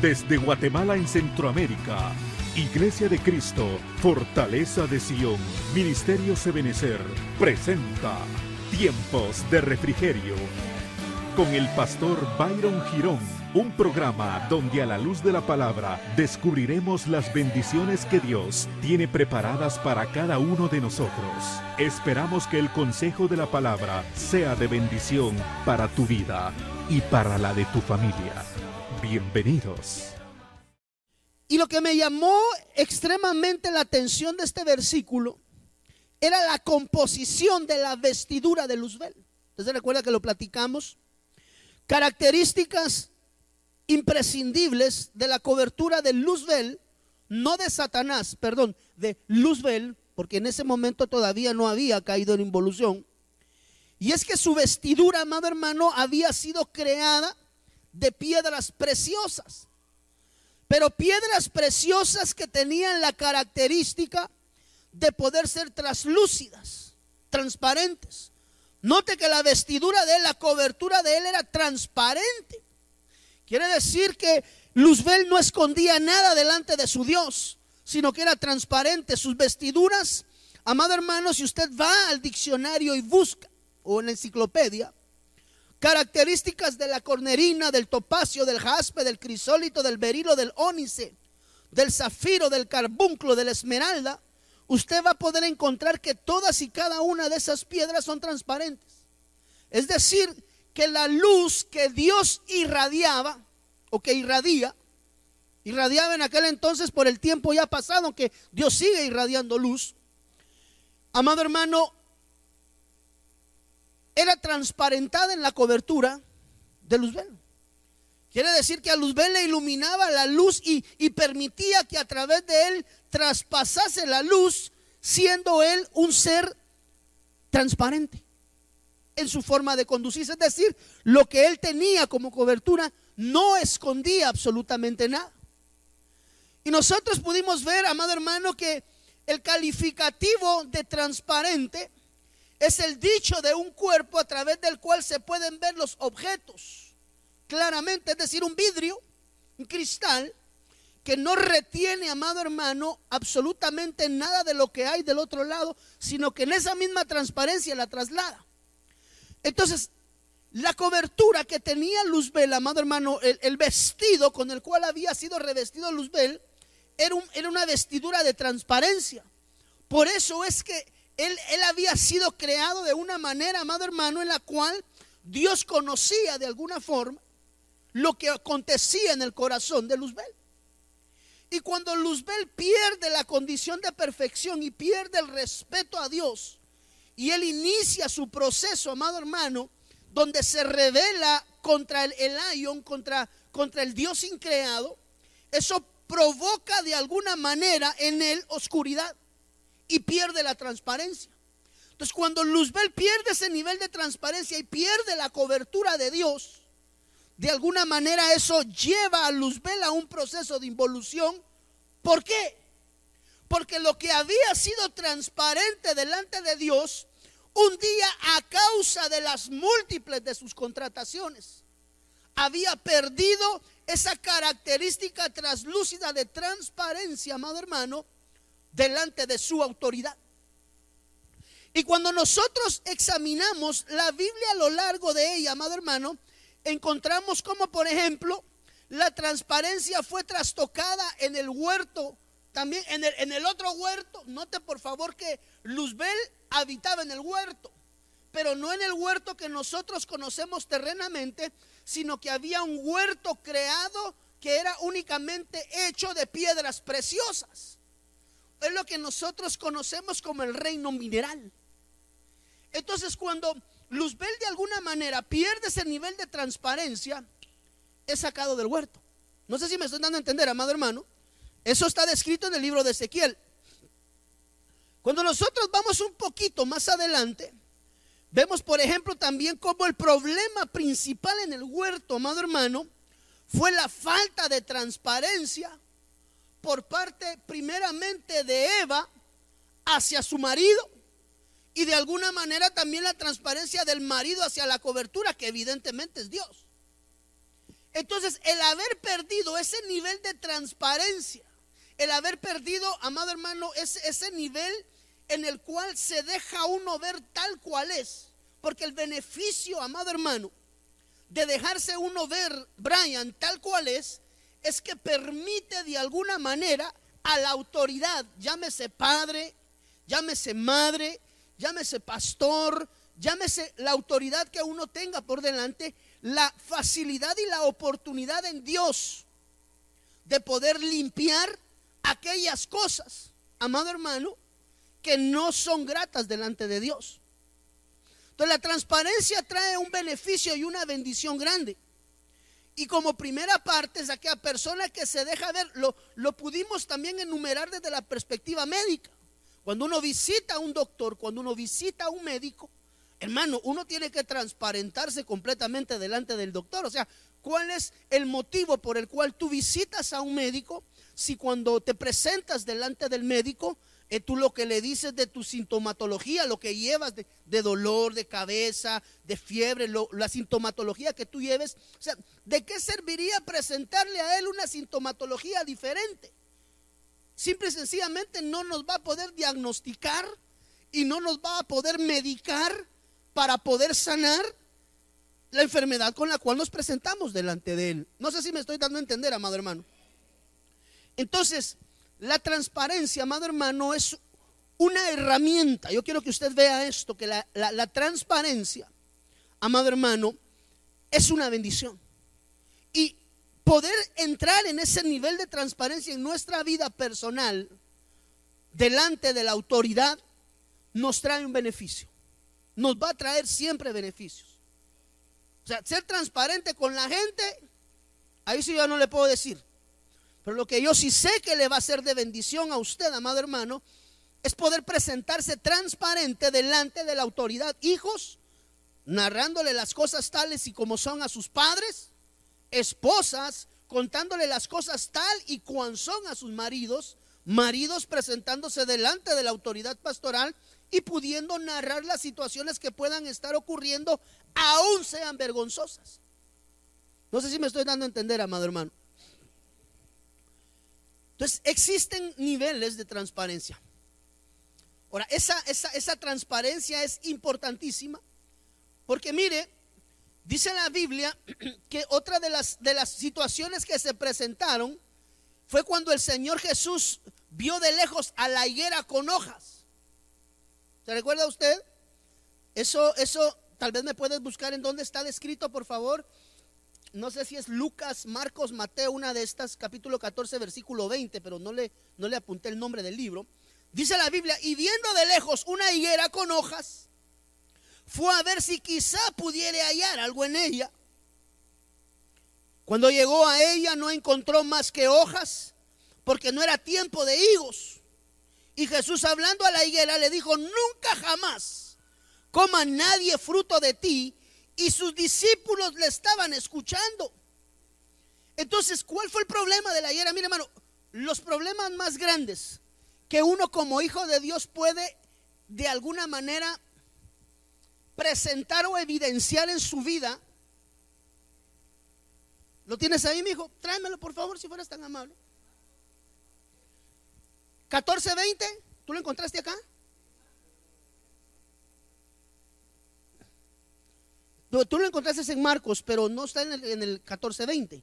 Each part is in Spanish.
Desde Guatemala en Centroamérica, Iglesia de Cristo, Fortaleza de Sion, Ministerio Sebenecer, presenta Tiempos de Refrigerio con el pastor Byron Girón, un programa donde a la luz de la palabra descubriremos las bendiciones que Dios tiene preparadas para cada uno de nosotros. Esperamos que el consejo de la palabra sea de bendición para tu vida y para la de tu familia. Bienvenidos. Y lo que me llamó extremadamente la atención de este versículo era la composición de la vestidura de Luzbel. ¿Usted recuerda que lo platicamos? Características imprescindibles de la cobertura de Luzbel, no de Satanás, perdón, de Luzbel, porque en ese momento todavía no había caído en involución. Y es que su vestidura, amado hermano, había sido creada de piedras preciosas. Pero piedras preciosas que tenían la característica de poder ser traslúcidas, transparentes. Note que la vestidura de él, la cobertura de él era transparente. Quiere decir que Luzbel no escondía nada delante de su Dios, sino que era transparente. Sus vestiduras, amado hermano, si usted va al diccionario y busca, o en la enciclopedia, características de la cornerina, del topacio, del jaspe, del crisólito, del berilo, del ónice, del zafiro, del carbunclo, del esmeralda, usted va a poder encontrar que todas y cada una de esas piedras son transparentes. Es decir, que la luz que Dios irradiaba o que irradia, irradiaba en aquel entonces por el tiempo ya pasado, aunque Dios sigue irradiando luz. Amado hermano, era transparentada en la cobertura de Luzbel. Quiere decir que a Luzbel le iluminaba la luz y, y, permitía que a través de él traspasase la luz, siendo él un ser transparente en su forma de conducirse. Es decir, lo que él tenía como cobertura no escondía absolutamente nada. Y nosotros pudimos ver, amado hermano, que el calificativo de transparente es el dicho de un cuerpo a través del cual se pueden ver los objetos claramente, es decir, un vidrio, un cristal, que no retiene, amado hermano, absolutamente nada de lo que hay del otro lado, sino que en esa misma transparencia la traslada. Entonces, la cobertura que tenía Luzbel, amado hermano, el, el, vestido con el cual había sido revestido Luzbel, era, un, era una vestidura de transparencia. Por eso es que él, había sido creado de una manera, amado hermano, en la cual Dios conocía de alguna forma lo que acontecía en el corazón de Luzbel. Y cuando Luzbel pierde la condición de perfección y pierde el respeto a Dios, y él inicia su proceso, amado hermano, donde se revela contra el Elion, contra, contra el Dios increado, eso provoca de alguna manera en él oscuridad y pierde la transparencia. Entonces, cuando Luzbel pierde ese nivel de transparencia y pierde la cobertura de Dios, de alguna manera eso lleva a Luzbel a un proceso de involución. ¿Por qué? Porque lo que había sido transparente delante de Dios, un día a causa de las múltiples de sus contrataciones, había perdido esa característica translúcida de transparencia, amado hermano, delante de su autoridad. Y cuando nosotros examinamos la Biblia a lo largo de ella, amado hermano, encontramos como, por ejemplo, la transparencia fue trastocada en el huerto, también en el, en el otro huerto. Note por favor que Luzbel habitaba en el huerto, pero no en el huerto que nosotros conocemos terrenamente, sino que había un huerto creado que era únicamente hecho de piedras preciosas. Es lo que nosotros conocemos como el reino mineral. Entonces cuando Luzbel de alguna manera pierde ese nivel de transparencia, es sacado del huerto. No sé si me estoy dando a entender, amado hermano. Eso está descrito en el libro de Ezequiel. Cuando nosotros vamos un poquito más adelante, vemos por ejemplo también como el problema principal en el huerto, amado hermano, fue la falta de transparencia por parte primeramente de Eva hacia su marido y de alguna manera también la transparencia del marido hacia la cobertura, que evidentemente es Dios. Entonces, el haber perdido ese nivel de transparencia, el haber perdido, amado hermano, ese, ese nivel en el cual se deja uno ver tal cual es. Porque el beneficio, amado hermano, de dejarse uno ver, Brian, tal cual es, es que permite de alguna manera a la autoridad, llámese padre, llámese madre, llámese pastor, llámese la autoridad que uno tenga por delante, la facilidad y la oportunidad en Dios de poder limpiar aquellas cosas, amado hermano, que no son gratas delante de Dios. Entonces la transparencia trae un beneficio y una bendición grande. Y como primera parte es aquella persona que se deja ver, lo, lo pudimos también enumerar desde la perspectiva médica. Cuando uno visita a un doctor, cuando uno visita a un médico, hermano, uno tiene que transparentarse completamente delante del doctor. O sea, ¿cuál es el motivo por el cual tú visitas a un médico? Si cuando te presentas delante del médico, eh, tú lo que le dices de tu sintomatología, lo que llevas de, dolor, de cabeza, de fiebre, la sintomatología que tú lleves. O sea, ¿de qué serviría presentarle a él una sintomatología diferente? Simple y sencillamente no nos va a poder diagnosticar y no nos va a poder medicar para poder sanar la enfermedad con la cual nos presentamos delante de él. No sé si me estoy dando a entender, amado hermano. Entonces, la transparencia, amado hermano, es una herramienta. Yo quiero que usted vea esto, que la, transparencia, amado hermano, es una bendición. Y poder entrar en ese nivel de transparencia en nuestra vida personal, delante de la autoridad, nos trae un beneficio. Nos va a traer siempre beneficios. O sea, ser transparente con la gente, ahí sí yo no le puedo decir. Pero lo que yo sí sé que le va a ser de bendición a usted, amado hermano, es poder presentarse transparente delante de la autoridad. Hijos, narrándole las cosas tales y como son a sus padres, esposas, contándole las cosas tal y cuan son a sus maridos, maridos presentándose delante de la autoridad pastoral y pudiendo narrar las situaciones que puedan estar ocurriendo, aún sean vergonzosas. No sé si me estoy dando a entender, amado hermano. Entonces, existen niveles de transparencia. Ahora, esa, esa, transparencia es importantísima porque mire, dice la Biblia que otra de las, de las situaciones que se presentaron fue cuando el Señor Jesús vio de lejos a la higuera con hojas. ¿Se recuerda usted? Eso, eso, tal vez me puedes buscar en dónde está descrito, por favor no sé si es Lucas, Marcos, Mateo, una de estas, capítulo 14, versículo 20, pero no le, no le apunté el nombre del libro. Dice la Biblia, y viendo de lejos una higuera con hojas, fue a ver si quizá pudiera hallar algo en ella. Cuando llegó a ella no encontró más que hojas, porque no era tiempo de higos. Y Jesús hablando a la higuera le dijo, nunca jamás coma nadie fruto de ti y sus discípulos le estaban escuchando. Entonces, ¿cuál fue el problema de la higuera? Mire, hermano, los problemas más grandes que uno como hijo de Dios puede de alguna manera presentar o evidenciar en su vida. ¿Lo tienes ahí, mi hijo? Tráemelo, por favor, si fueras tan amable. 1420, ¿tú lo encontraste acá? Tú lo encontraste en Marcos, pero no está en el, en el 1420.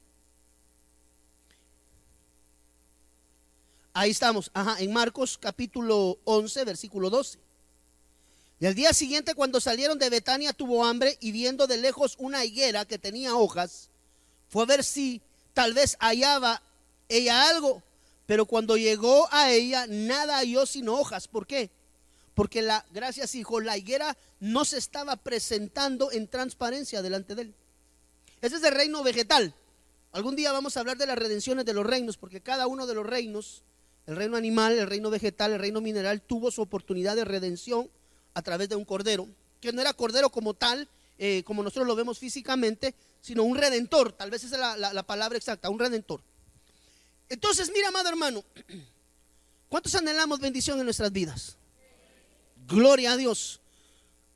Ahí estamos, ajá, en Marcos capítulo 11, versículo 12. Y al día siguiente, cuando salieron de Betania, tuvo hambre y viendo de lejos una higuera que tenía hojas, fue a ver si tal vez hallaba ella algo. Pero cuando llegó a ella, nada halló sino hojas. ¿Por qué? Porque la, gracias hijo, la higuera no se estaba presentando en transparencia delante de él. Ese es el reino vegetal. Algún día vamos a hablar de las redenciones de los reinos, porque cada uno de los reinos, el reino animal, el reino vegetal, el reino mineral, tuvo su oportunidad de redención a través de un cordero, que no era cordero como tal, eh, como nosotros lo vemos físicamente, sino un redentor, tal vez esa es la, la palabra exacta, un redentor. Entonces, mira, amado hermano, ¿cuántos anhelamos bendición en nuestras vidas? Gloria a Dios.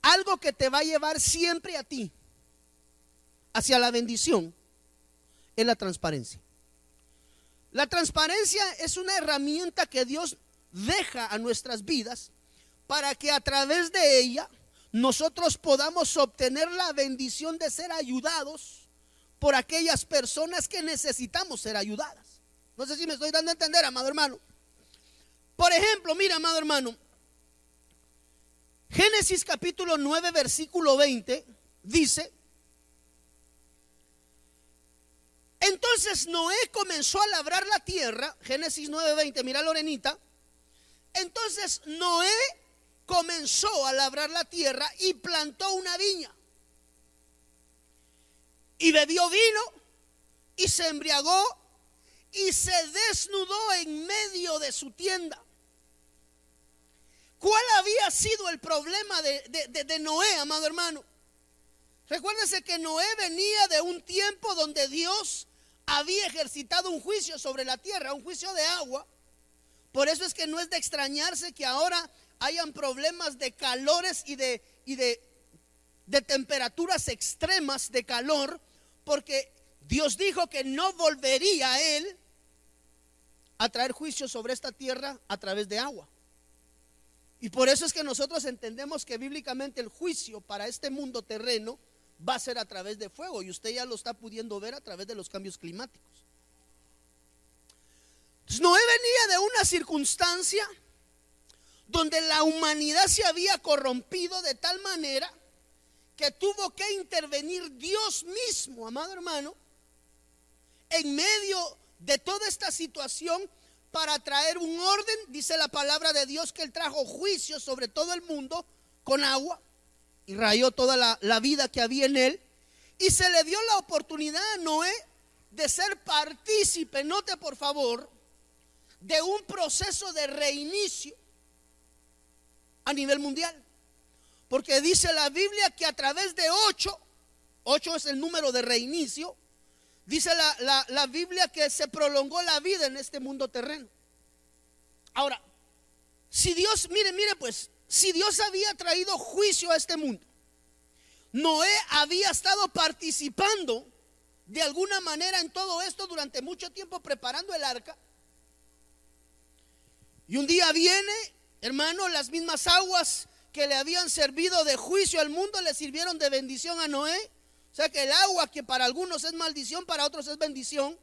Algo que te va a llevar siempre a ti hacia la bendición es la transparencia. La transparencia es una herramienta que Dios deja a nuestras vidas para que a través de ella nosotros podamos obtener la bendición de ser ayudados por aquellas personas que necesitamos ser ayudadas. No sé si me estoy dando a entender, amado hermano. Por ejemplo, mira, amado hermano, Génesis capítulo 9, versículo 20 dice, entonces Noé comenzó a labrar la tierra, Génesis 9, 20, mira Lorenita, entonces Noé comenzó a labrar la tierra y plantó una viña. Y bebió vino y se embriagó y se desnudó en medio de su tienda. ¿Cuál había sido el problema de, Noé, amado hermano? Recuérdese que Noé venía de un tiempo donde Dios había ejercitado un juicio sobre la tierra, un juicio de agua. Por eso es que no es de extrañarse que ahora hayan problemas de calores y de, temperaturas extremas de calor, porque Dios dijo que no volvería él a traer juicio sobre esta tierra a través de agua. Y por eso es que nosotros entendemos que bíblicamente el juicio para este mundo terreno va a ser a través de fuego y usted ya lo está pudiendo ver a través de los cambios climáticos. Noé venía de una circunstancia donde la humanidad se había corrompido de tal manera que tuvo que intervenir Dios mismo, amado hermano, en medio de toda esta situación para traer un orden, dice la palabra de Dios, que Él trajo juicio sobre todo el mundo con agua y rayó toda la, vida que había en Él. Y se le dio la oportunidad a Noé de ser partícipe, note por favor, de un proceso de reinicio a nivel mundial. Porque dice la Biblia que a través de ocho, ocho es el número de reinicio, Dice la, Biblia que se prolongó la vida en este mundo terreno. Ahora, si Dios, mire, mire pues, si Dios había traído juicio a este mundo, Noé había estado participando de alguna manera en todo esto durante mucho tiempo preparando el arca. Y un día viene, hermano, las mismas aguas que le habían servido de juicio al mundo le sirvieron de bendición a Noé. O sea que el agua que para algunos es maldición, para otros es bendición.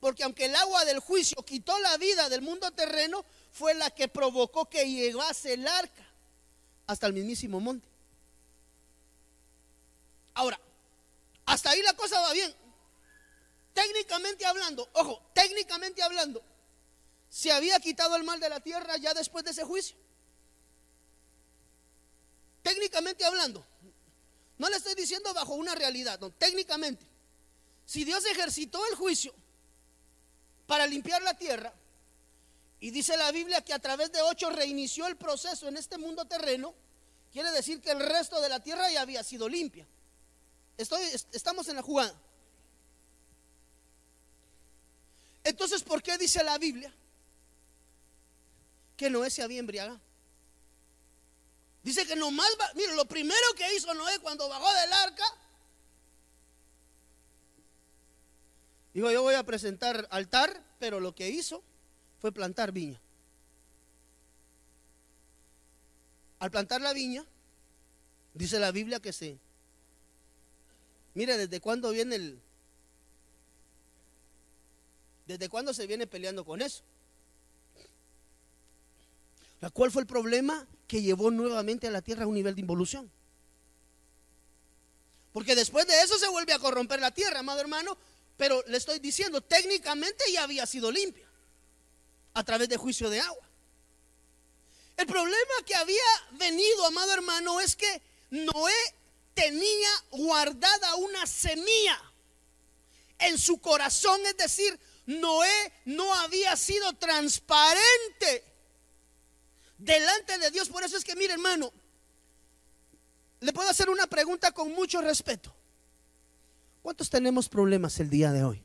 Porque aunque el agua del juicio quitó la vida del mundo terreno, fue la que provocó que llegase el arca hasta el mismísimo monte. Ahora, hasta ahí la cosa va bien. Técnicamente hablando, ojo, técnicamente hablando, se había quitado el mal de la tierra ya después de ese juicio. Técnicamente hablando, no le estoy diciendo bajo una realidad, no, técnicamente. Si Dios ejercitó el juicio para limpiar la tierra, y dice la Biblia que a través de ocho reinició el proceso en este mundo terreno, quiere decir que el resto de la tierra ya había sido limpia. Estamos en la jugada. Entonces, ¿por qué dice la Biblia que Noé se había embriagado? Dice que nomás mire, lo primero que hizo Noé cuando bajó del arca, dijo, yo voy a presentar altar, pero lo que hizo fue plantar viña. Al plantar la viña, dice la Biblia que se... Mire, ¿desde cuándo viene el... ¿Desde cuándo se viene peleando con eso? ¿Cuál fue el problema? Que llevó nuevamente a la tierra a un nivel de involución. Porque después de eso se vuelve a corromper la tierra, amado hermano. Pero le estoy diciendo, técnicamente ya había sido limpia a través de juicio de agua. El problema que había venido, amado hermano, es que Noé tenía guardada una semilla en su corazón. Es decir, Noé no había sido transparente delante de Dios. Por eso es que, mire, hermano, le puedo hacer una pregunta con mucho respeto. ¿Cuántos tenemos problemas el día de hoy?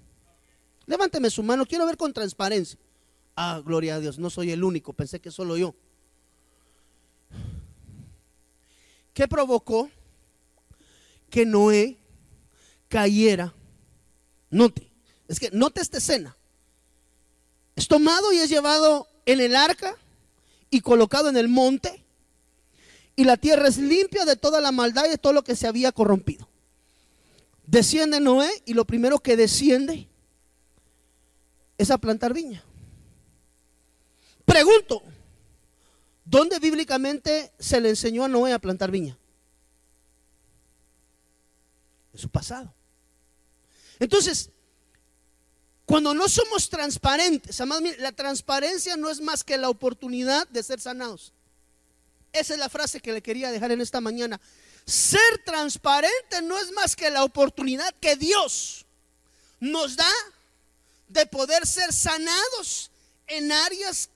Levánteme su mano, quiero ver con transparencia. Ah, gloria a Dios, no soy el único, pensé que solo yo. ¿Qué provocó que Noé cayera? Note, es que note esta escena. es tomado y es llevado en el arca y colocado en el monte. Y la tierra es limpia de toda la maldad y de todo lo que se había corrompido. Desciende Noé y lo primero que desciende es a plantar viña. Pregunto, ¿dónde bíblicamente se le enseñó a Noé a plantar viña? En su pasado. Entonces, cuando no somos transparentes, la transparencia no es más que la oportunidad de ser sanados. Esa es la frase que le quería dejar en esta mañana. Ser transparente no es más que la oportunidad que Dios nos da de poder ser sanados en áreas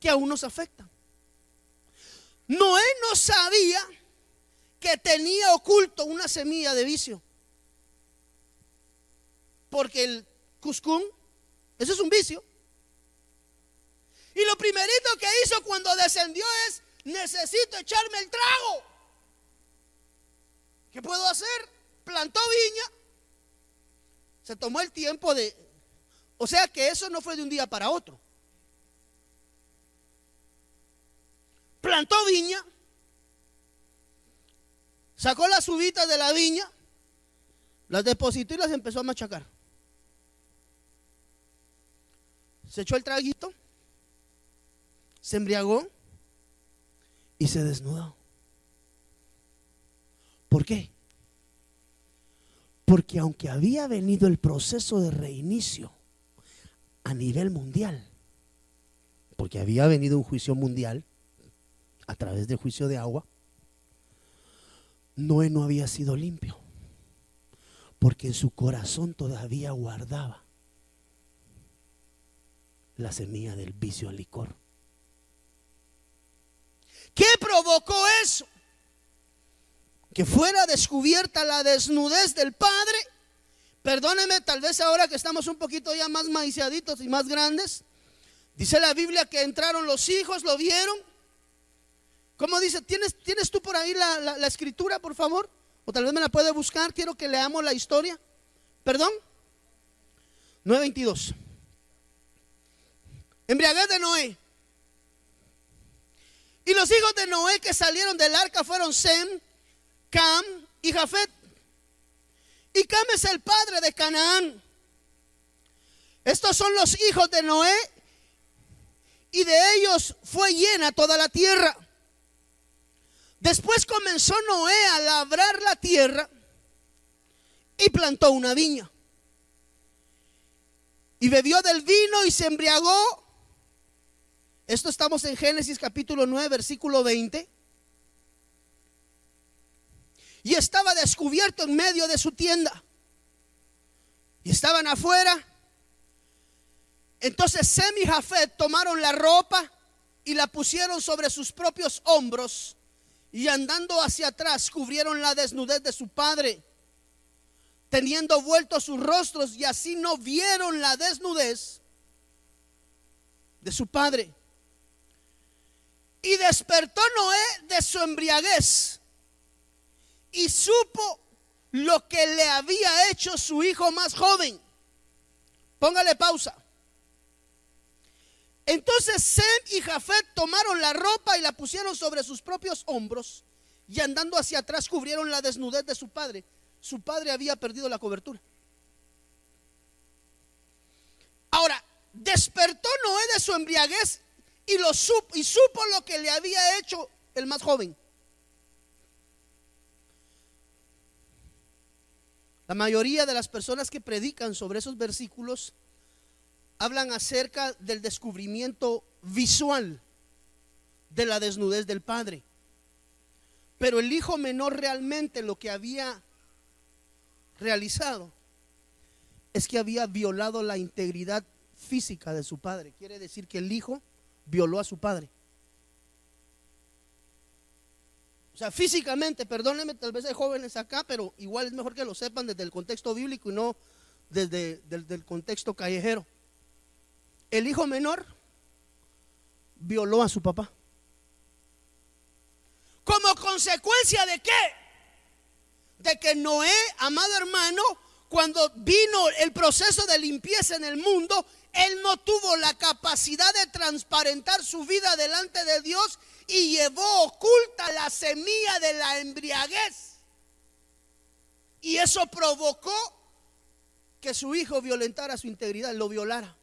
que aún nos afectan. Noé no sabía que tenía oculto una semilla de vicio. Porque el cuscún, eso es un vicio. Y lo primerito que hizo cuando descendió es, necesito echarme el trago. ¿Qué puedo hacer? Plantó viña. Se tomó el tiempo de... O sea que eso no fue de un día para otro. Plantó viña. Sacó las uvitas de la viña. Las depositó y las empezó a machacar. Se echó el traguito. Se embriagó y se desnudó. ¿Por qué? Porque aunque había venido el proceso de reinicio a nivel mundial, porque había venido un juicio mundial a través del juicio de agua, Noé no había sido limpio, porque en su corazón todavía guardaba la semilla del vicio al licor. ¿Qué provocó eso? Que fuera descubierta la desnudez del Padre. Perdóneme, tal vez ahora que estamos un poquito ya más maiciaditos y más grandes. Dice la Biblia que entraron los hijos, lo vieron. ¿Cómo dice? ¿Tienes, ¿Tienes tú por ahí la, la escritura, por favor? O tal vez me la puede buscar. Quiero que leamos la historia. ¿Perdón? 922. Embriaguez de Noé. Y los hijos de Noé que salieron del arca fueron Sem, Cam y Jafet. Y Cam es el padre de Canaán. Estos son los hijos de Noé y de ellos fue llena toda la tierra. Después comenzó Noé a labrar la tierra y plantó una viña. Y bebió del vino y se embriagó esto estamos en Génesis capítulo 9, versículo 20. Y estaba descubierto en medio de su tienda. Y estaban afuera. Entonces Sem y Jafet tomaron la ropa y la pusieron sobre sus propios hombros. Y andando hacia atrás cubrieron la desnudez de su padre, teniendo vueltos sus rostros y así no vieron la desnudez de su padre. Y despertó Noé de su embriaguez y supo lo que le había hecho su hijo más joven. Póngale pausa. Entonces Sem y Jafet tomaron la ropa y la pusieron sobre sus propios hombros y andando hacia atrás cubrieron la desnudez de su padre. Su padre había perdido la cobertura. Ahora, despertó Noé de su embriaguez y, lo supo, y supo lo que le había hecho el más joven. La mayoría de las personas que predican sobre esos versículos hablan acerca del descubrimiento visual de la desnudez del padre. Pero el hijo menor realmente lo que había realizado es que había violado la integridad física de su padre. Quiere decir que el hijo violó a su padre. O sea, físicamente, perdónenme, tal vez hay jóvenes acá, pero igual es mejor que lo sepan desde el contexto bíblico y no desde, el contexto callejero. El hijo menor violó a su papá. ¿Como consecuencia de qué? De que Noé, amado hermano, cuando vino el proceso de limpieza en el mundo, él no tuvo la capacidad de transparentar su vida delante de Dios y llevó oculta la semilla de la embriaguez. Y eso provocó que su hijo violentara su integridad, lo violara.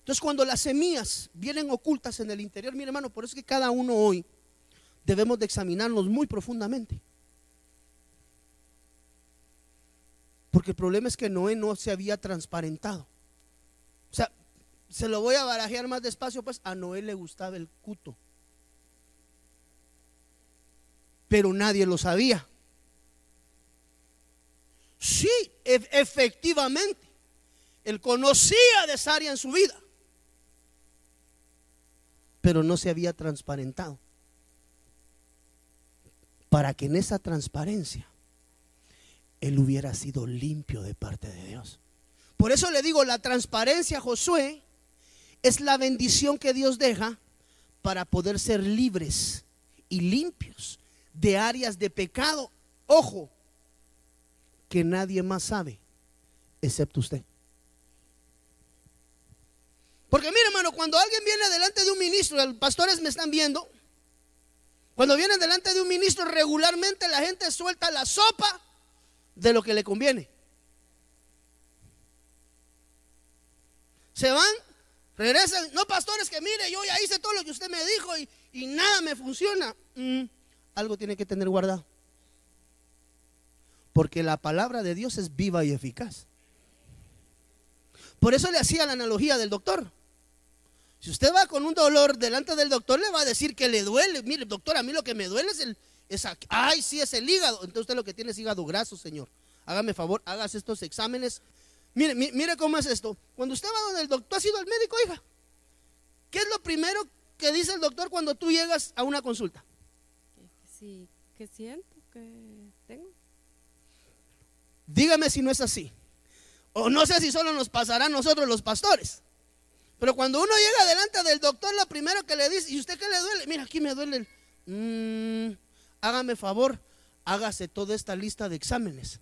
Entonces cuando las semillas vienen ocultas en el interior, mi hermano, por eso es que cada uno hoy debemos de examinarnos muy profundamente. Porque el problema es que Noé no se había transparentado. O sea, se lo voy a barajear más despacio, pues a Noé le gustaba el cuto. Pero nadie lo sabía. Sí, e-, efectivamente. Él conocía de esa en su vida. Pero no se había transparentado. Para que en esa transparencia él hubiera sido limpio de parte de Dios. Por eso le digo, la transparencia, Josué, es la bendición que Dios deja para poder ser libres y limpios de áreas de pecado. Ojo, que nadie más sabe, excepto usted. Porque mire, hermano, cuando alguien viene delante de un ministro, los pastores me están viendo, cuando vienen delante de un ministro, regularmente la gente suelta la sopa de lo que le conviene. Se van, regresan. No, pastores, que mire, yo ya hice todo lo que usted me dijo y, nada me funciona. Mm, algo tiene que tener guardado. Porque la palabra de Dios es viva y eficaz. Por eso le hacía la analogía del doctor. Si usted va con un dolor delante del doctor, le va a decir que le duele. Mire, doctor, a mí lo que me duele es el, ay, sí, es el hígado. Entonces usted lo que tiene es hígado graso, señor. Hágame favor, hagas estos exámenes. Mire, mire cómo es esto. Cuando usted va donde el doctor, ha sido el médico, hija? ¿Qué es lo primero que dice el doctor cuando tú llegas a una consulta? Sí, que siento que tengo. Dígame si no es así. O no sé si solo nos pasará a nosotros los pastores. Pero cuando uno llega delante del doctor, lo primero que le dice, ¿y usted qué le duele? Mira, aquí me duele el... Mm, hágame favor, hágase toda esta lista de exámenes.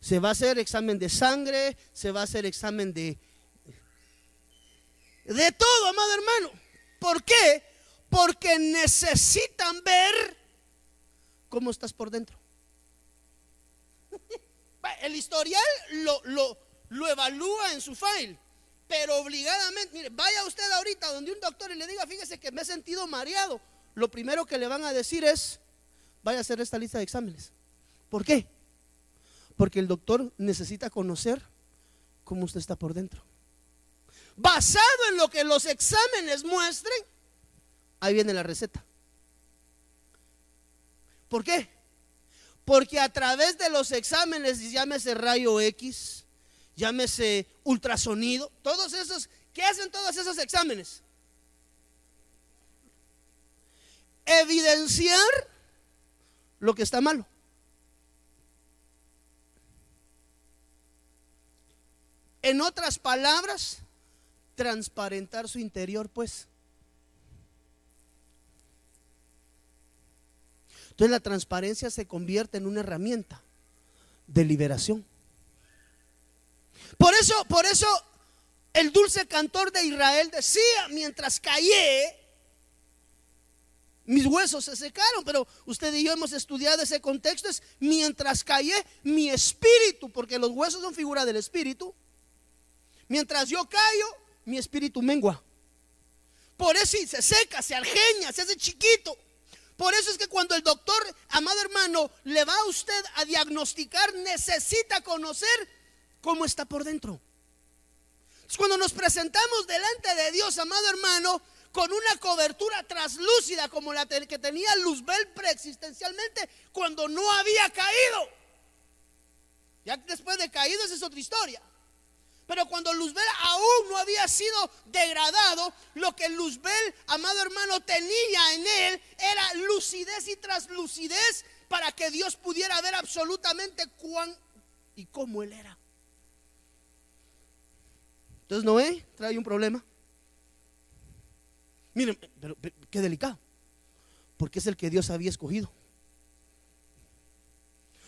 Se va a hacer examen de sangre, se va a hacer examen de... De todo, amado hermano. ¿Por qué? Porque necesitan ver cómo estás por dentro. El historial lo, lo, lo evalúa en su file, pero obligadamente, mire, vaya usted ahorita donde un doctor y le diga, fíjese que me he sentido mareado lo primero que le van a decir es, vaya a hacer esta lista de exámenes. ¿Por qué? Porque el doctor necesita conocer cómo usted está por dentro. Basado en lo que los exámenes muestren, ahí viene la receta. ¿Por qué? Porque a través de los exámenes, llámese rayo X, llámese ultrasonido, todos esos, ¿qué hacen todos esos exámenes? Evidenciar lo que está malo. En otras palabras, transparentar su interior, pues. Entonces la transparencia se convierte en una herramienta de liberación. Por eso, por eso el dulce cantor de Israel decía, mientras callé, mis huesos se secaron, pero usted y yo hemos estudiado ese contexto, es mientras callé mi espíritu, porque los huesos son figura del espíritu, mientras yo callo, mi espíritu mengua. Por eso se seca, se argeña, se hace chiquito. Por eso es que cuando el doctor, amado hermano, le va a usted a diagnosticar, necesita conocer cómo está por dentro. Cuando nos presentamos delante de Dios, amado hermano, con una cobertura traslúcida como la que tenía Luzbel preexistencialmente cuando no había caído. Ya después de caído esa es otra historia. Pero cuando Luzbel aún no había sido degradado, lo que Luzbel, amado hermano, tenía en él era lucidez y traslucidez para que Dios pudiera ver absolutamente cuán y cómo él era. Entonces Noé trae un problema. Miren, pero, qué delicado. Porque es el que Dios había escogido.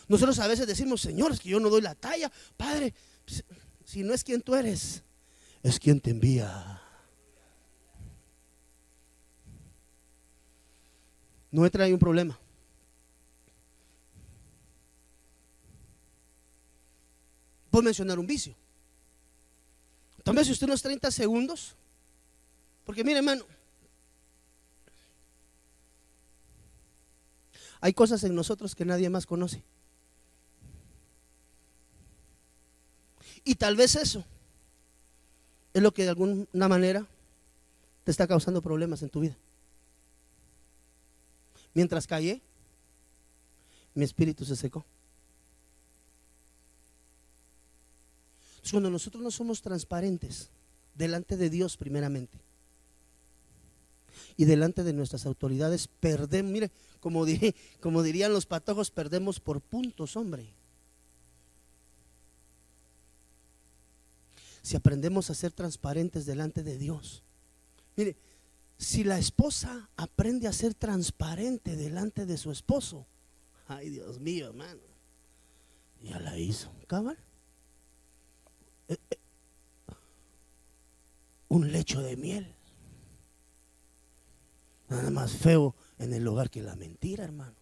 Nosotros a veces decimos, Señor, es que yo no doy la talla. Padre, si no es quien tú eres, es quien te envía. No he traído un problema. Puedo mencionar un vicio. si usted unos 30 segundos. Porque mire, hermano, hay cosas en nosotros que nadie más conoce. Y tal vez eso es lo que de alguna manera te está causando problemas en tu vida. Mientras callé, mi espíritu se secó. cuando nosotros no somos transparentes delante de Dios primeramente y delante de nuestras autoridades, perdemos, mire, como, como dirían los patojos, perdemos por puntos, hombre. Si aprendemos a ser transparentes delante de Dios. Mire, si la esposa aprende a ser transparente delante de su esposo, ay Dios mío, hermano, ya la hizo, cabal. Eh, eh, un lecho de miel. Nada más feo en el hogar que la mentira, hermano.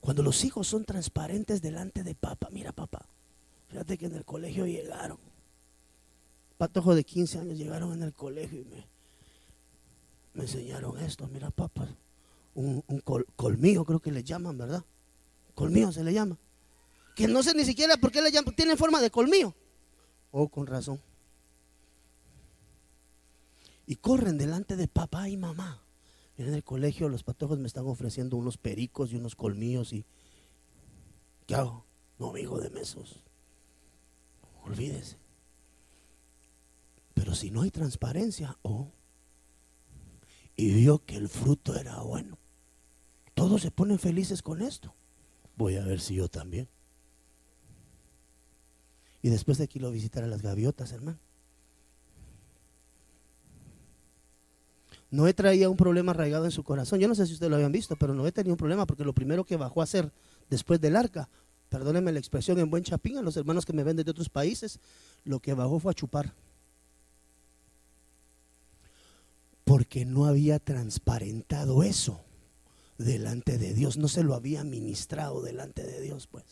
Cuando los hijos son transparentes delante de papá, mira papá, fíjate que en el colegio llegaron patojo de 15 años llegaron en el colegio y me, enseñaron esto. Mira, papá, un, colmillo creo que le llaman, ¿verdad? Colmillo se le llama. Que no sé ni siquiera por qué le llaman, tiene forma de colmillo. Oh, con razón. Y corren delante de papá y mamá. En el colegio los patojos me están ofreciendo unos pericos y unos colmillos y ¿qué hago? No, hijo de mesos. Olvídese. Pero si no hay transparencia, oh, y vio que el fruto era bueno. Todos se ponen felices con esto. Voy a ver si yo también. Y después de aquí lo visitar a las gaviotas, hermano. Noé traía un problema arraigado en su corazón. Yo no sé si ustedes lo habían visto, pero Noé tenía un problema porque lo primero que bajó a hacer después del arca, perdónenme la expresión en buen chapín a los hermanos que me ven de otros países, lo que bajó fue a chupar. porque no había transparentado eso delante de Dios, no se lo había ministrado delante de Dios, pues.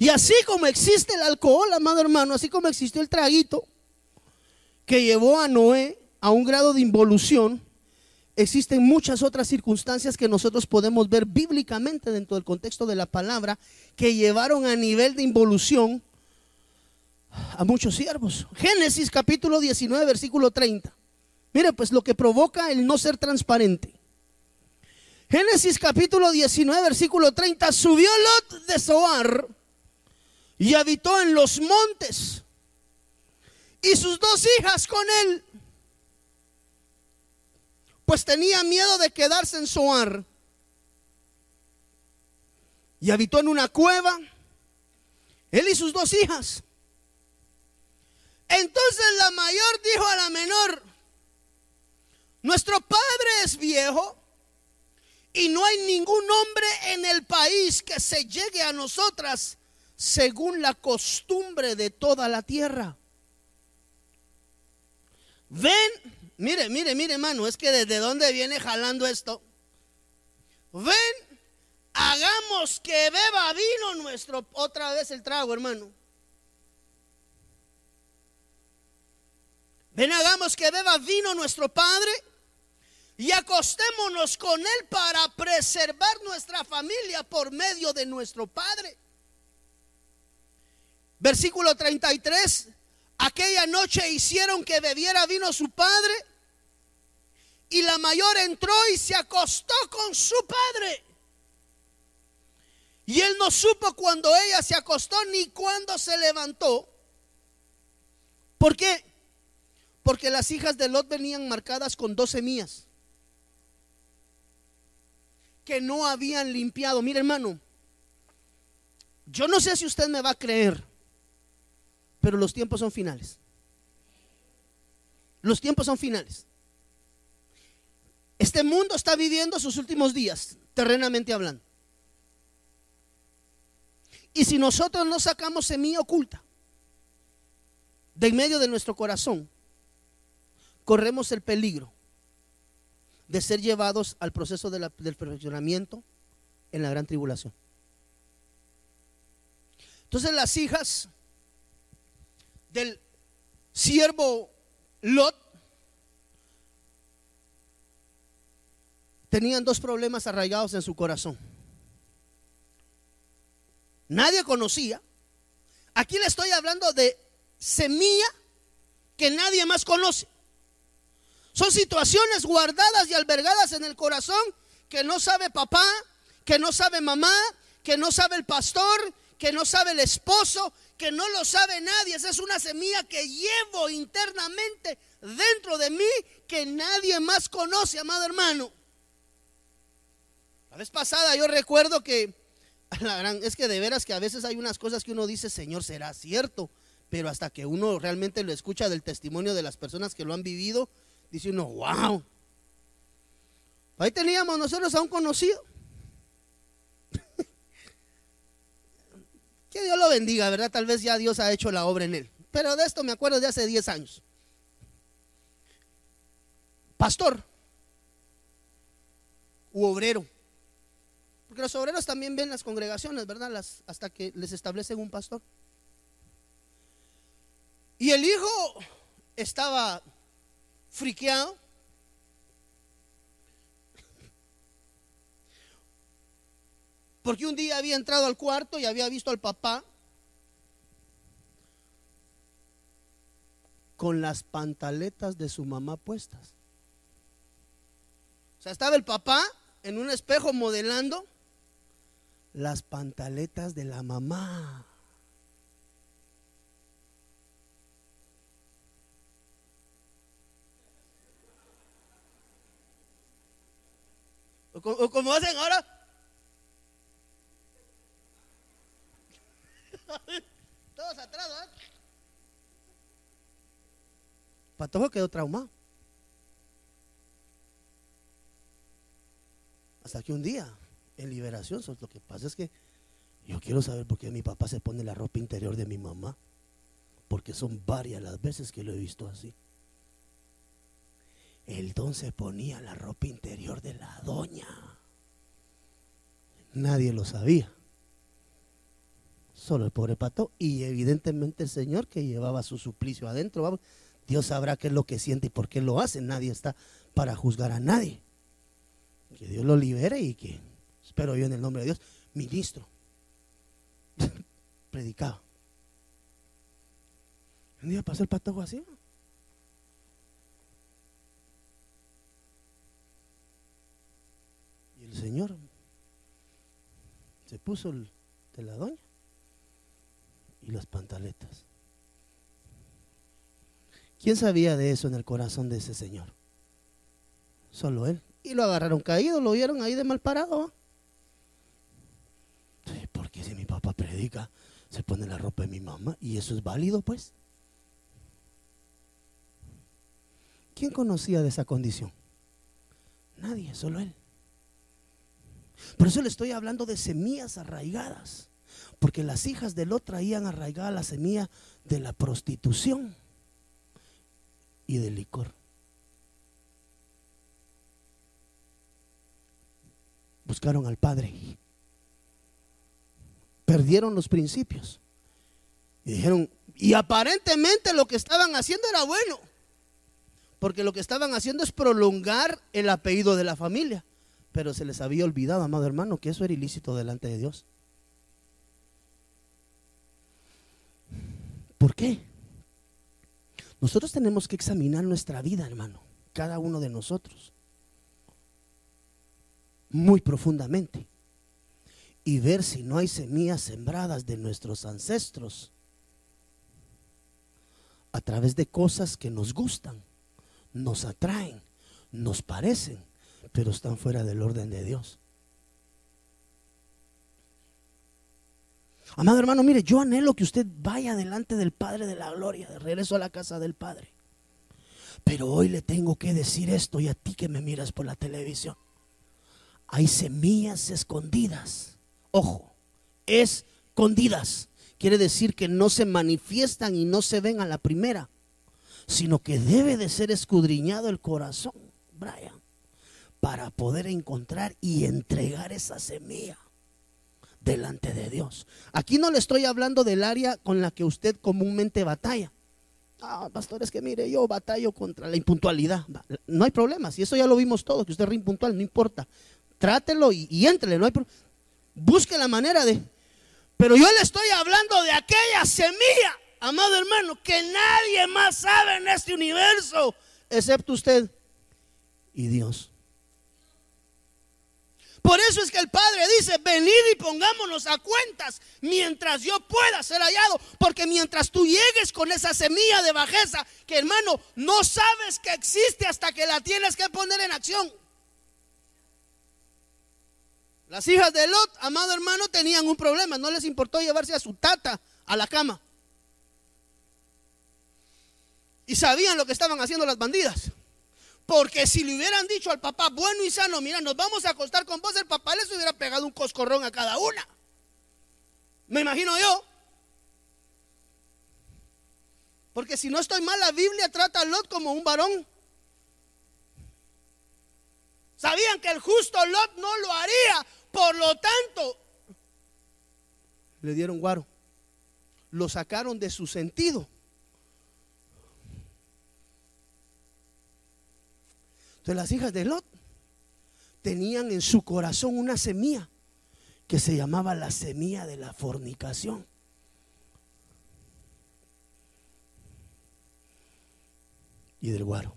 Y así como existe el alcohol, amado hermano, así como existió el traguito que llevó a Noé a un grado de involución, existen muchas otras circunstancias que nosotros podemos ver bíblicamente dentro del contexto de la palabra que llevaron a nivel de involución a muchos siervos. Génesis capítulo 19, versículo 30. Mire, pues lo que provoca el no ser transparente. Génesis capítulo 19, versículo 30. Subió Lot de Zoar y habitó en los montes. Y sus dos hijas con él. Pues tenía miedo de quedarse en Zoar. Y habitó en una cueva. Él y sus dos hijas. Entonces la mayor dijo a la menor, nuestro padre es viejo y no hay ningún hombre en el país que se llegue a nosotras según la costumbre de toda la tierra. Ven, mire, mire, mire hermano, es que desde dónde viene jalando esto. Ven, hagamos que beba vino nuestro, otra vez el trago hermano. Ven, hagamos que beba vino nuestro Padre y acostémonos con Él para preservar nuestra familia por medio de nuestro Padre. Versículo 33. Aquella noche hicieron que bebiera vino su padre y la mayor entró y se acostó con su padre. Y él no supo cuando ella se acostó ni cuando se levantó. ¿Por qué? Porque las hijas de Lot venían marcadas con dos semillas que no habían limpiado. Mire, hermano, yo no sé si usted me va a creer, pero los tiempos son finales. Los tiempos son finales. Este mundo está viviendo sus últimos días, terrenamente hablando. Y si nosotros no sacamos semilla oculta de en medio de nuestro corazón, corremos el peligro de ser llevados al proceso del perfeccionamiento en la gran tribulación. Entonces las hijas del siervo Lot tenían dos problemas arraigados en su corazón. Nadie conocía. Aquí le estoy hablando de semilla que nadie más conoce. Son situaciones guardadas y albergadas en el corazón que no sabe papá, que no sabe mamá, que no sabe el pastor, que no sabe el esposo, que no lo sabe nadie. Esa es una semilla que llevo internamente dentro de mí que nadie más conoce, amado hermano. La vez pasada yo recuerdo que es que de veras que a veces hay unas cosas que uno dice, Señor, será cierto, pero hasta que uno realmente lo escucha del testimonio de las personas que lo han vivido, dice uno, wow. Ahí teníamos nosotros a un conocido. Que Dios lo bendiga, ¿verdad? Tal vez ya Dios ha hecho la obra en él. Pero de esto me acuerdo de hace 10 años. Pastor u obrero porque los obreros también ven las congregaciones, ¿verdad? Hasta que les establecen un pastor. Y el hijo estaba friqueado. Porque un día había entrado al cuarto y había visto al papá con las pantaletas de su mamá puestas. O sea, estaba el papá en un espejo modelando las pantaletas de la mamá. O, como hacen ahora. Todos atrás, ¿verdad? Patojo quedó traumado. Hasta que un día en liberación. Lo que pasa es que yo quiero saber por qué mi papá se pone la ropa interior de mi mamá. Porque son varias las veces que lo he visto así. El don se ponía la ropa interior de la doña. Nadie lo sabía. Solo el pobre pato y evidentemente el Señor que llevaba su suplicio adentro. Dios sabrá qué es lo que siente y por qué lo hace. Nadie está para juzgar a nadie. Que Dios lo libere y que espero yo en el nombre de Dios, ministro. Predicaba. Un día pasó el patojo así. Y el Señor se puso de la doña y las pantaletas. ¿Quién sabía de eso en el corazón de ese señor? Solo él. Y lo agarraron caído, lo vieron ahí de mal parado. Porque si mi papá predica, se pone la ropa de mi mamá y eso es válido, pues. ¿Quién conocía de esa condición? Nadie, solo él. Por eso le estoy hablando de semillas arraigadas, porque las hijas de Lot traían arraigada la semilla de la prostitución y del licor. Buscaron al padre perdieron los principios. Y dijeron, y aparentemente lo que estaban haciendo era bueno, porque lo que estaban haciendo es prolongar el apellido de la familia, pero se les había olvidado, amado hermano, que eso era ilícito delante de Dios. ¿Por qué? Nosotros tenemos que examinar nuestra vida, hermano, cada uno de nosotros, muy profundamente y ver si no hay semillas sembradas de nuestros ancestros a través de cosas que nos gustan, nos atraen, nos parecen, pero están fuera del orden de Dios. Amado hermano, mire, yo anhelo que usted vaya delante del Padre de la Gloria, de regreso a la casa del Padre. Pero hoy le tengo que decir esto y a ti que me miras por la televisión. Hay semillas escondidas. Ojo, escondidas. Quiere decir que no se manifiestan y no se ven a la primera, sino que debe de ser escudriñado el corazón, Brian, para poder encontrar y entregar esa semilla delante de Dios. Aquí no le estoy hablando del área con la que usted comúnmente batalla. Ah, pastor, es que mire, yo batallo contra la impuntualidad. No hay problema, si eso ya lo vimos todo, que usted es impuntual, no importa. Trátelo y, y entrele, no hay Busque la manera de. Pero yo le estoy hablando de aquella semilla, amado hermano, que nadie más sabe en este universo, excepto usted y Dios. Por eso es que el Padre dice, venid y pongámonos a cuentas mientras yo pueda ser hallado. Porque mientras tú llegues con esa semilla de bajeza, que hermano, no sabes que existe hasta que la tienes que poner en acción. Las hijas de Lot, amado hermano, tenían un problema. No les importó llevarse a su tata a la cama. Y sabían lo que estaban haciendo las bandidas. Porque si le hubieran dicho al papá, bueno y sano, mira, nos vamos a acostar con vos, el papá les hubiera pegado un coscorrón a cada una. Me imagino yo. Porque si no estoy mal, la Biblia trata a Lot como un varón. Sabían que el justo Lot no lo haría. Por lo tanto, le dieron guaro. Lo sacaron de su sentido. Las hijas de Lot tenían en su corazón una semilla que se llamaba la semilla de la fornicación. Y del guaro.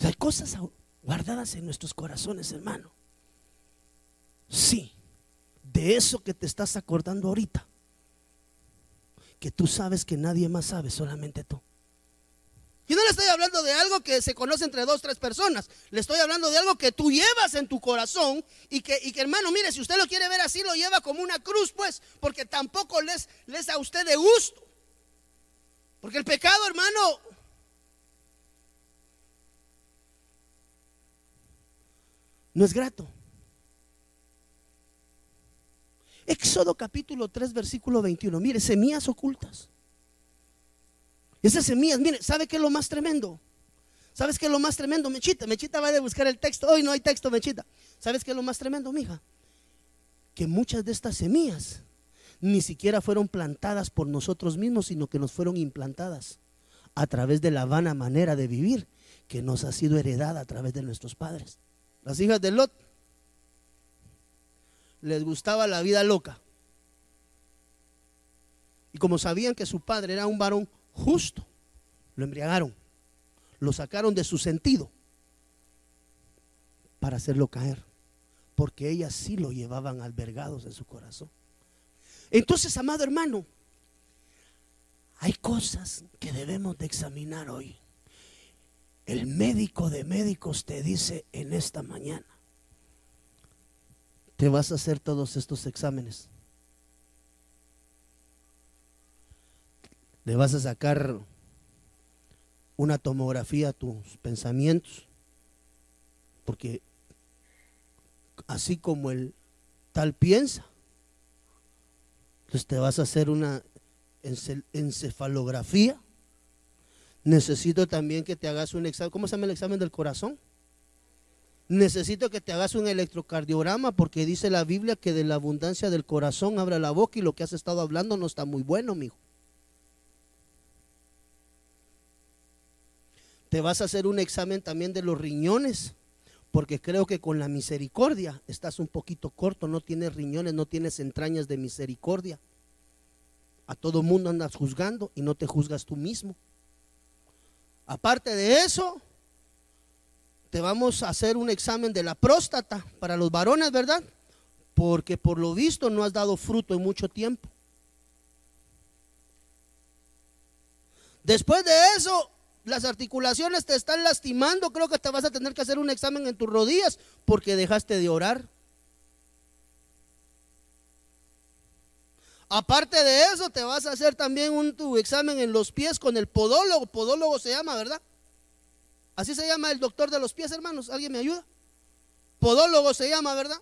hay cosas guardadas en nuestros corazones, hermano. Sí, de eso que te estás acordando ahorita que tú sabes que nadie más sabe, solamente tú. Y no le estoy hablando de algo que se conoce entre dos, tres personas. Le estoy hablando de algo que tú llevas en tu corazón y que, y que hermano, mire, si usted lo quiere ver así, lo lleva como una cruz, pues, porque tampoco les, les a usted de gusto. Porque el pecado, hermano, no es grato. Éxodo capítulo 3, versículo 21. Mire, semillas ocultas. Esas semillas, mire, ¿sabe qué es lo más tremendo? ¿Sabes qué es lo más tremendo, Mechita? Mechita va a buscar el texto. Hoy no hay texto, Mechita. ¿Sabes qué es lo más tremendo, mija? Que muchas de estas semillas ni siquiera fueron plantadas por nosotros mismos, sino que nos fueron implantadas a través de la vana manera de vivir que nos ha sido heredada a través de nuestros padres. Las hijas de Lot les gustaba la vida loca. Y como sabían que su padre era un varón justo, lo embriagaron, lo sacaron de su sentido para hacerlo caer, porque ellas sí lo llevaban albergados en su corazón. Entonces, amado hermano, hay cosas que debemos de examinar hoy. El médico de médicos te dice en esta mañana, te vas a hacer todos estos exámenes. Le vas a sacar una tomografía a tus pensamientos, porque así como el tal piensa, entonces te vas a hacer una encefalografía. Necesito también que te hagas un examen, ¿cómo se llama el examen del corazón? Necesito que te hagas un electrocardiograma porque dice la Biblia que de la abundancia del corazón abra la boca y lo que has estado hablando no está muy bueno, mijo. Te vas a hacer un examen también de los riñones, porque creo que con la misericordia estás un poquito corto, no tienes riñones, no tienes entrañas de misericordia. A todo mundo andas juzgando y no te juzgas tú mismo. Aparte de eso, te vamos a hacer un examen de la próstata para los varones, ¿verdad? Porque por lo visto no has dado fruto en mucho tiempo. Después de eso, las articulaciones te están lastimando, creo que te vas a tener que hacer un examen en tus rodillas porque dejaste de orar. Aparte de eso, te vas a hacer también un examen en los pies con el podólogo. Podólogo se llama, ¿verdad? Así se llama el doctor de los pies, hermanos. ¿Alguien me ayuda? Podólogo se llama, ¿verdad?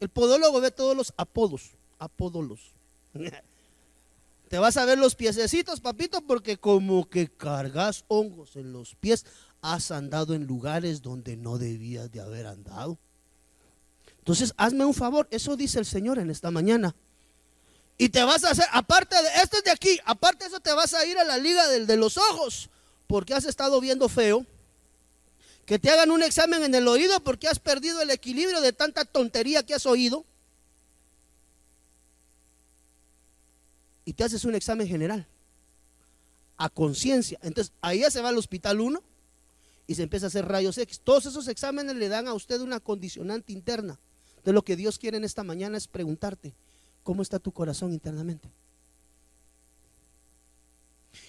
El podólogo ve todos los apodos, apódolos. Te vas a ver los piececitos, papito, porque como que cargas hongos en los pies, has andado en lugares donde no debías de haber andado. Entonces, hazme un favor, eso dice el Señor en esta mañana. Y te vas a hacer, aparte de, esto es de aquí, aparte de eso te vas a ir a la liga del, de los ojos, porque has estado viendo feo. Que te hagan un examen en el oído porque has perdido el equilibrio de tanta tontería que has oído. Y te haces un examen general, a conciencia. Entonces, ahí ya se va al hospital uno y se empieza a hacer rayos X. Todos esos exámenes le dan a usted una condicionante interna. De lo que Dios quiere en esta mañana es preguntarte, ¿cómo está tu corazón internamente?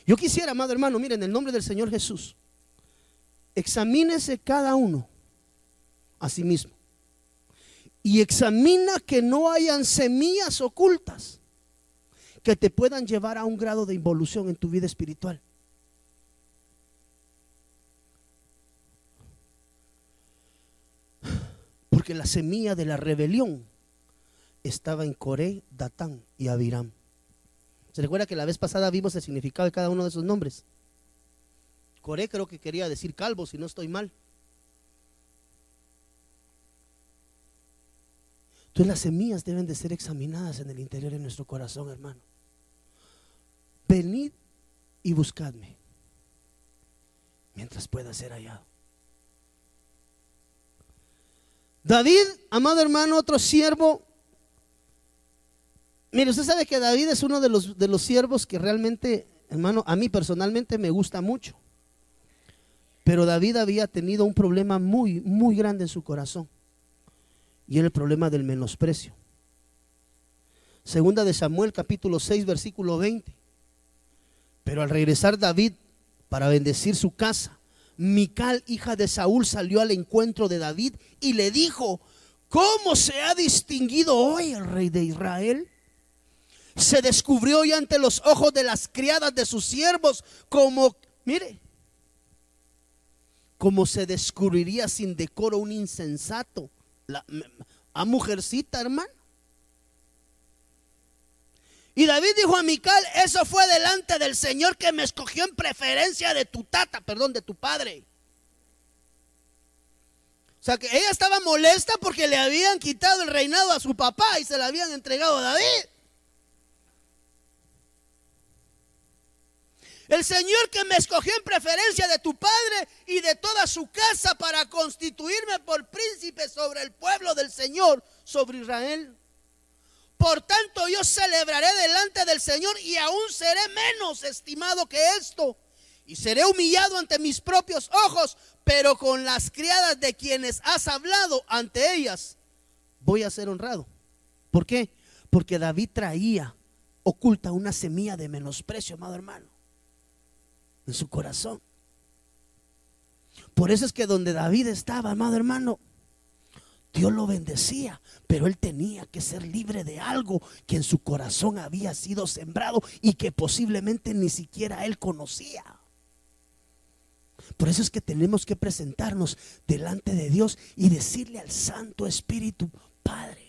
Yo quisiera, amado hermano, miren, en el nombre del Señor Jesús, examínese cada uno a sí mismo. Y examina que no hayan semillas ocultas que te puedan llevar a un grado de involución en tu vida espiritual. Porque la semilla de la rebelión estaba en Coré, Datán y Abiram. ¿Se recuerda que la vez pasada vimos el significado de cada uno de esos nombres? Coré creo que quería decir calvo, si no estoy mal. Entonces las semillas deben de ser examinadas en el interior de nuestro corazón, hermano. Venid y buscadme mientras pueda ser hallado. David, amado hermano, otro siervo. Mire, usted sabe que David es uno de los, de los siervos que realmente, hermano, a mí personalmente me gusta mucho. Pero David había tenido un problema muy, muy grande en su corazón. Y era el problema del menosprecio. Segunda de Samuel, capítulo 6, versículo 20. Pero al regresar David para bendecir su casa, Mical, hija de Saúl, salió al encuentro de David y le dijo, ¿cómo se ha distinguido hoy el rey de Israel? Se descubrió hoy ante los ojos de las criadas de sus siervos como, mire, como se descubriría sin decoro un insensato. a mujercita, hermano. Y David dijo a Mical, eso fue delante del Señor que me escogió en preferencia de tu tata, perdón, de tu padre. O sea que ella estaba molesta porque le habían quitado el reinado a su papá y se la habían entregado a David. El Señor que me escogió en preferencia de tu padre y de toda su casa para constituirme por príncipe sobre el pueblo del Señor, sobre Israel. Por tanto, yo celebraré delante del Señor y aún seré menos estimado que esto. Y seré humillado ante mis propios ojos, pero con las criadas de quienes has hablado ante ellas, voy a ser honrado. ¿Por qué? Porque David traía oculta una semilla de menosprecio, amado hermano, en su corazón. Por eso es que donde David estaba, amado hermano, Dios lo bendecía, pero él tenía que ser libre de algo que en su corazón había sido sembrado y que posiblemente ni siquiera él conocía. Por eso es que tenemos que presentarnos delante de Dios y decirle al Santo Espíritu, Padre,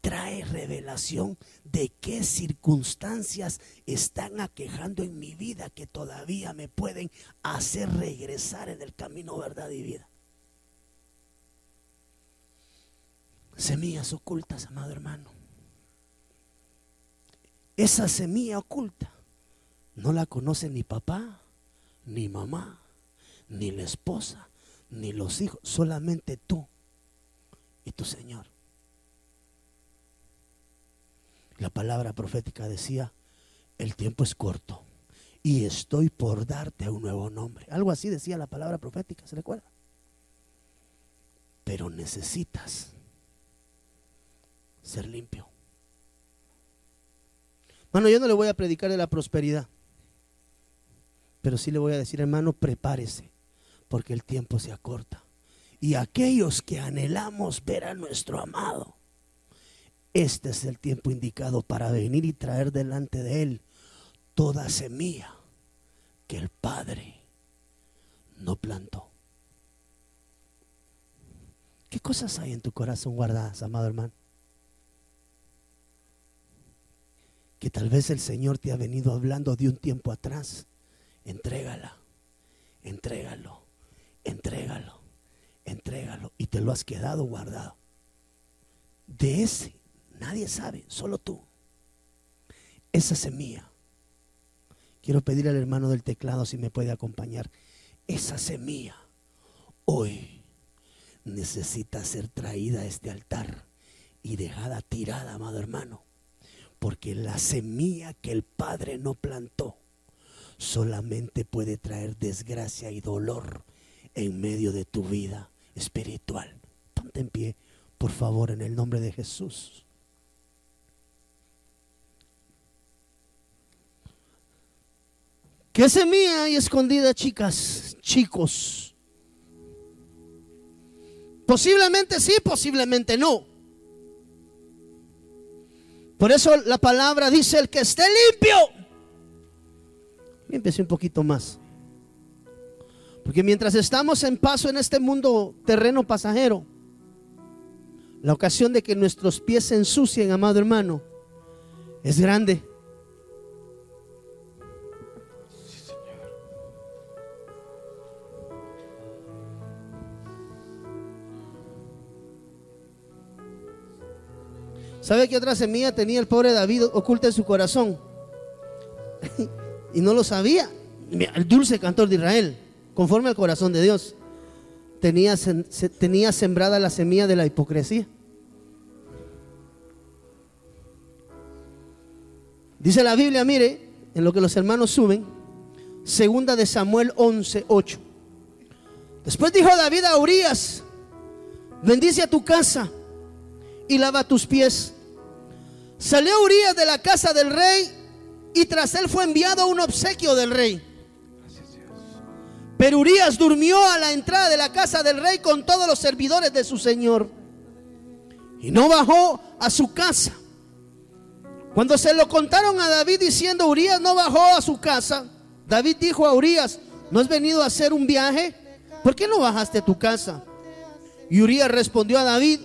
trae revelación de qué circunstancias están aquejando en mi vida que todavía me pueden hacer regresar en el camino verdad y vida. semillas ocultas, amado hermano. Esa semilla oculta no la conoce ni papá, ni mamá, ni la esposa, ni los hijos, solamente tú y tu Señor. La palabra profética decía, el tiempo es corto y estoy por darte un nuevo nombre. Algo así decía la palabra profética, ¿se recuerda? Pero necesitas ser limpio. Hermano, yo no le voy a predicar de la prosperidad, pero sí le voy a decir, hermano, prepárese, porque el tiempo se acorta. Y aquellos que anhelamos ver a nuestro amado este es el tiempo indicado para venir y traer delante de Él toda semilla que el Padre no plantó. ¿Qué cosas hay en tu corazón guardadas, amado hermano? Que tal vez el Señor te ha venido hablando de un tiempo atrás. Entrégala, entrégalo, entrégalo, entrégalo. Y te lo has quedado guardado. De ese nadie sabe, solo tú. Esa semilla. Quiero pedir al hermano del teclado si me puede acompañar. Esa semilla hoy necesita ser traída a este altar y dejada tirada, amado hermano. Porque la semilla que el Padre no plantó solamente puede traer desgracia y dolor en medio de tu vida espiritual. Ponte en pie, por favor, en el nombre de Jesús. ¿Qué semilla hay escondida, chicas, chicos? Posiblemente sí, posiblemente no. Por eso la palabra dice, el que esté limpio, límpiese un poquito más. Porque mientras estamos en paso en este mundo terreno pasajero, la ocasión de que nuestros pies se ensucien, amado hermano, es grande. ¿Sabe qué otra semilla tenía el pobre David oculta en su corazón? y no lo sabía. El dulce cantor de Israel, conforme al corazón de Dios, tenía, tenía sembrada la semilla de la hipocresía. Dice la Biblia, mire, en lo que los hermanos suben, segunda de Samuel 11, 8. Después dijo David a Urias, bendice a tu casa y lava tus pies Salió Urias de la casa del rey y tras él fue enviado un obsequio del rey. Pero Urias durmió a la entrada de la casa del rey con todos los servidores de su señor. Y no bajó a su casa. Cuando se lo contaron a David diciendo, Urias no bajó a su casa, David dijo a Urias, ¿no has venido a hacer un viaje? ¿Por qué no bajaste a tu casa? Y Urias respondió a David,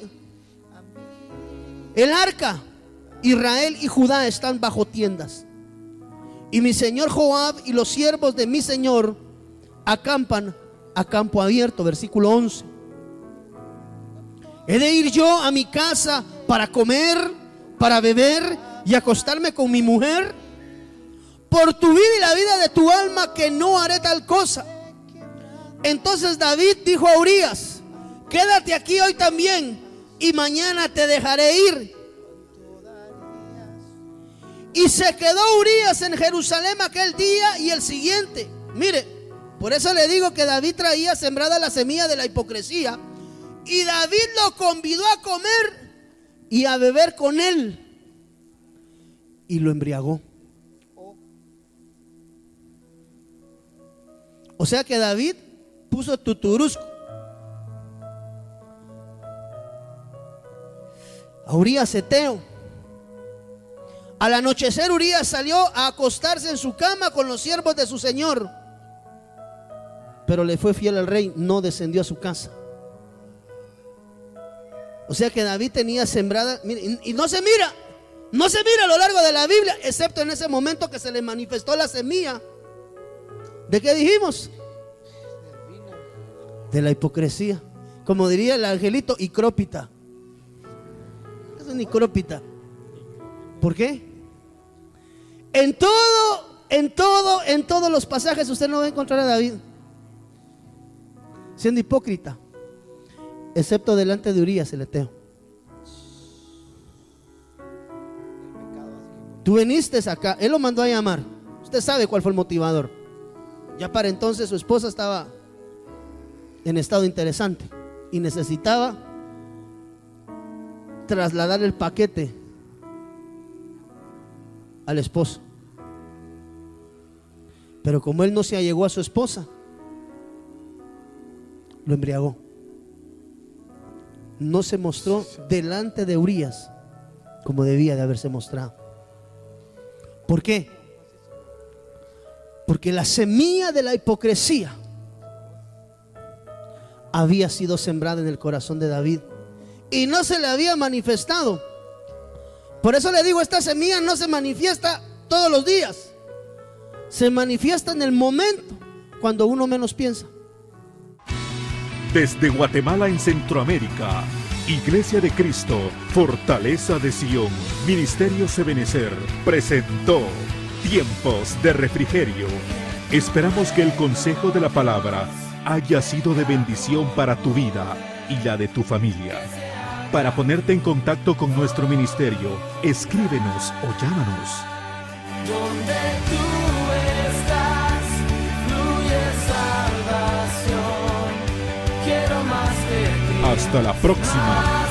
el arca Israel y Judá están bajo tiendas. Y mi señor Joab y los siervos de mi señor acampan a campo abierto. Versículo 11. He de ir yo a mi casa para comer, para beber y acostarme con mi mujer. Por tu vida y la vida de tu alma que no haré tal cosa. Entonces David dijo a Urias, quédate aquí hoy también y mañana te dejaré ir y se quedó Urias en Jerusalén aquel día y el siguiente. Mire, por eso le digo que David traía sembrada la semilla de la hipocresía. Y David lo convidó a comer y a beber con él. Y lo embriagó. O sea que David puso tuturusco. A Urias Eteo al anochecer Urias salió a acostarse en su cama con los siervos de su señor. Pero le fue fiel al rey, no descendió a su casa. O sea que David tenía sembrada, y no se mira, no se mira a lo largo de la Biblia, excepto en ese momento que se le manifestó la semilla. ¿De qué dijimos? De la hipocresía. Como diría el angelito, icrópita. Eso es icrópita. ¿Por qué? En todo, en todo, en todos los pasajes usted no va a encontrar a David siendo hipócrita, excepto delante de Urias el Eteo. Tú viniste acá, él lo mandó a llamar. Usted sabe cuál fue el motivador. Ya para entonces su esposa estaba en estado interesante y necesitaba trasladar el paquete al esposo. Pero como él no se allegó a su esposa, lo embriagó. No se mostró delante de Urias como debía de haberse mostrado. ¿Por qué? Porque la semilla de la hipocresía había sido sembrada en el corazón de David y no se le había manifestado. Por eso le digo, esta semilla no se manifiesta todos los días. Se manifiesta en el momento cuando uno menos piensa. Desde Guatemala en Centroamérica, Iglesia de Cristo, Fortaleza de Sion, Ministerio Sebenecer, presentó Tiempos de Refrigerio. Esperamos que el consejo de la palabra haya sido de bendición para tu vida y la de tu familia. Para ponerte en contacto con nuestro ministerio, escríbenos o llámanos. Donde tú estás, fluye salvación. Quiero más de ti. Hasta la próxima.